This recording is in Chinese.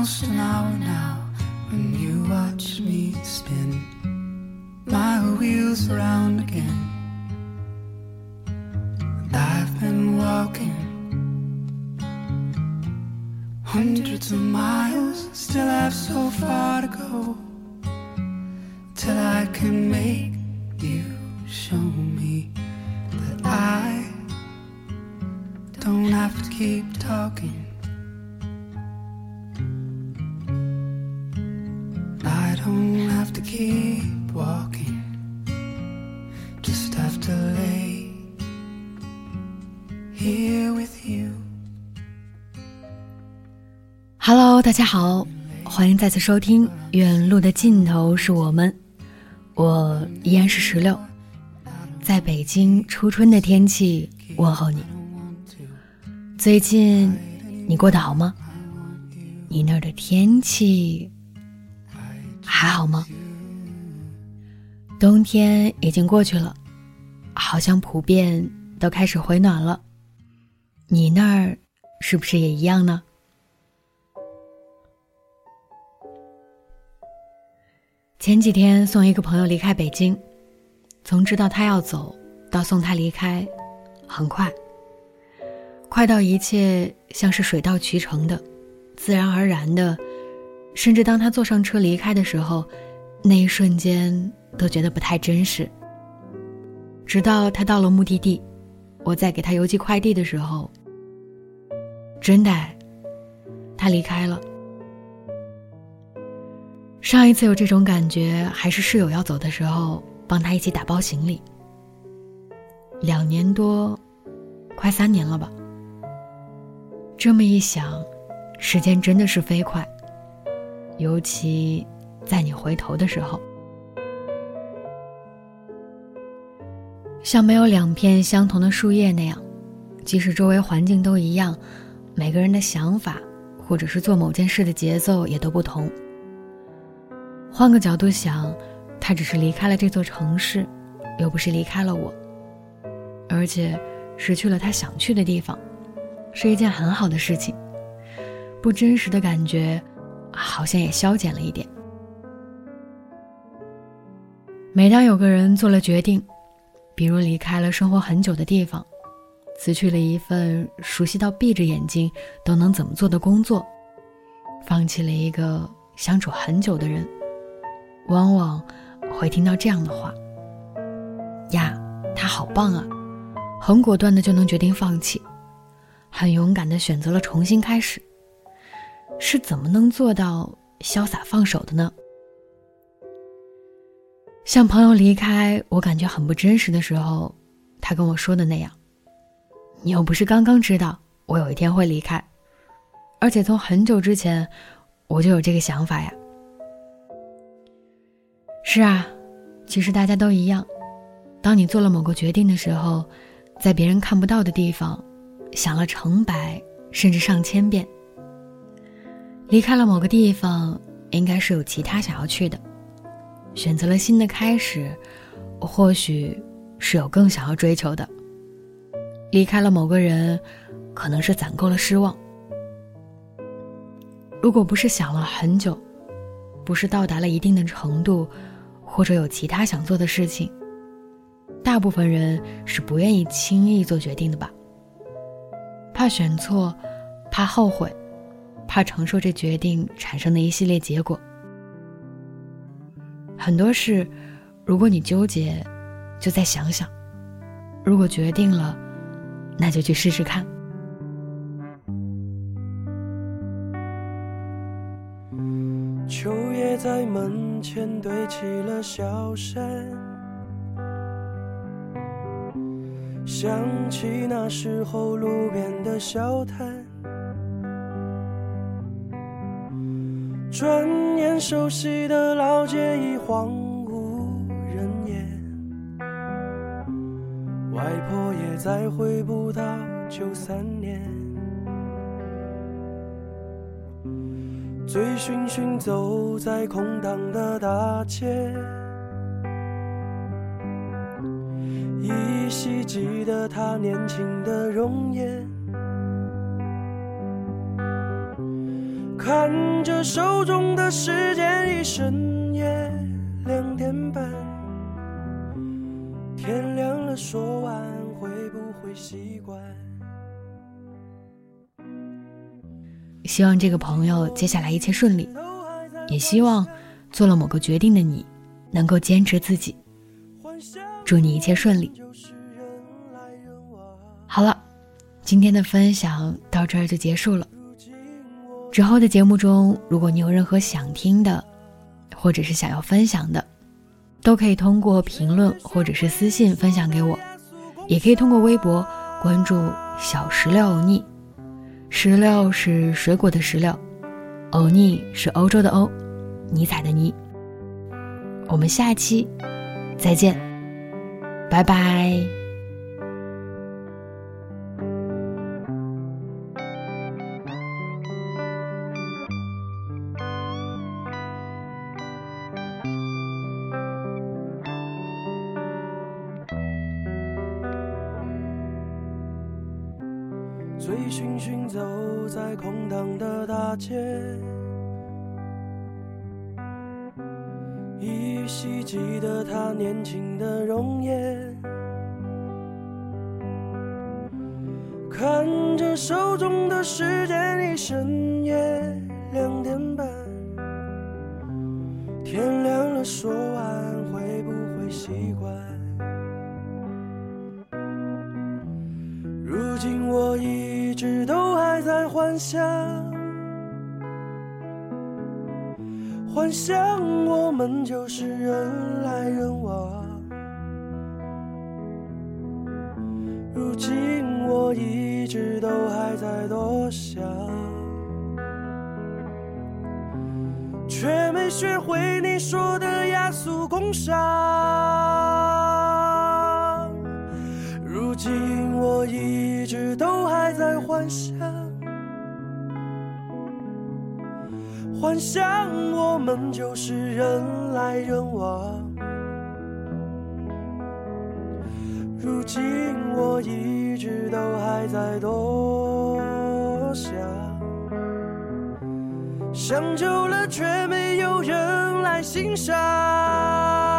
Almost an hour now when you watch me spin my wheels around again. And I've been walking hundreds of miles, still have so far to go till I can make you show me that I don't have to keep talking. Keep walking. Just have to lay here with you. Hello，大家好，欢迎再次收听《远路的尽头是我们》，我依然是石榴，在北京初春的天气问候你。最近你过得好吗？你那儿的天气还好吗？冬天已经过去了，好像普遍都开始回暖了。你那儿是不是也一样呢？前几天送一个朋友离开北京，从知道他要走到送他离开，很快。快到一切像是水到渠成的，自然而然的，甚至当他坐上车离开的时候，那一瞬间都觉得不太真实。直到他到了目的地，我在给他邮寄快递的时候，真的，他离开了。上一次有这种感觉，还是室友要走的时候，帮他一起打包行李。两年多，快三年了吧。这么一想，时间真的是飞快。尤其在你回头的时候，像没有两片相同的树叶那样，即使周围环境都一样，每个人的想法或者是做某件事的节奏也都不同。换个角度想，他只是离开了这座城市，又不是离开了我，而且失去了他想去的地方。是一件很好的事情，不真实的感觉，好像也消减了一点。每当有个人做了决定，比如离开了生活很久的地方，辞去了一份熟悉到闭着眼睛都能怎么做的工作，放弃了一个相处很久的人，往往会听到这样的话：“呀，他好棒啊，很果断的就能决定放弃。”很勇敢的选择了重新开始，是怎么能做到潇洒放手的呢？像朋友离开我感觉很不真实的时候，他跟我说的那样：“你又不是刚刚知道我有一天会离开，而且从很久之前我就有这个想法呀。”是啊，其实大家都一样，当你做了某个决定的时候，在别人看不到的地方。想了成百甚至上千遍，离开了某个地方，应该是有其他想要去的；选择了新的开始，或许是有更想要追求的。离开了某个人，可能是攒够了失望。如果不是想了很久，不是到达了一定的程度，或者有其他想做的事情，大部分人是不愿意轻易做决定的吧。怕选错，怕后悔，怕承受这决定产生的一系列结果。很多事，如果你纠结，就再想想；如果决定了，那就去试试看。秋叶在门前堆起了小山，想起那时候路边的小摊，转眼熟悉的老街已荒无人烟，外婆也再回不到九三年。醉醺醺走在空荡的大街，依稀记得她年轻的容颜。看着手中的时间，已深夜两点半。天亮了，说完会不会习惯？希望这个朋友接下来一切顺利，也希望做了某个决定的你能够坚持自己。祝你一切顺利。好了，今天的分享到这儿就结束了。之后的节目中，如果你有任何想听的，或者是想要分享的，都可以通过评论或者是私信分享给我，也可以通过微博关注小石榴欧尼。石榴是水果的石榴，欧尼是欧洲的欧，尼采的尼。我们下期再见，拜拜。醉醺醺走在空荡的大街，依稀记得他年轻的容颜。看着手中的时间，一生幻想，幻想我们就是人来人往。如今我一直都还在多想，却没学会你说的雅俗共赏。如今我一直都还在幻想，幻想我们就是人来人往。如今我一直都还在多想，想久了却没有人来欣赏。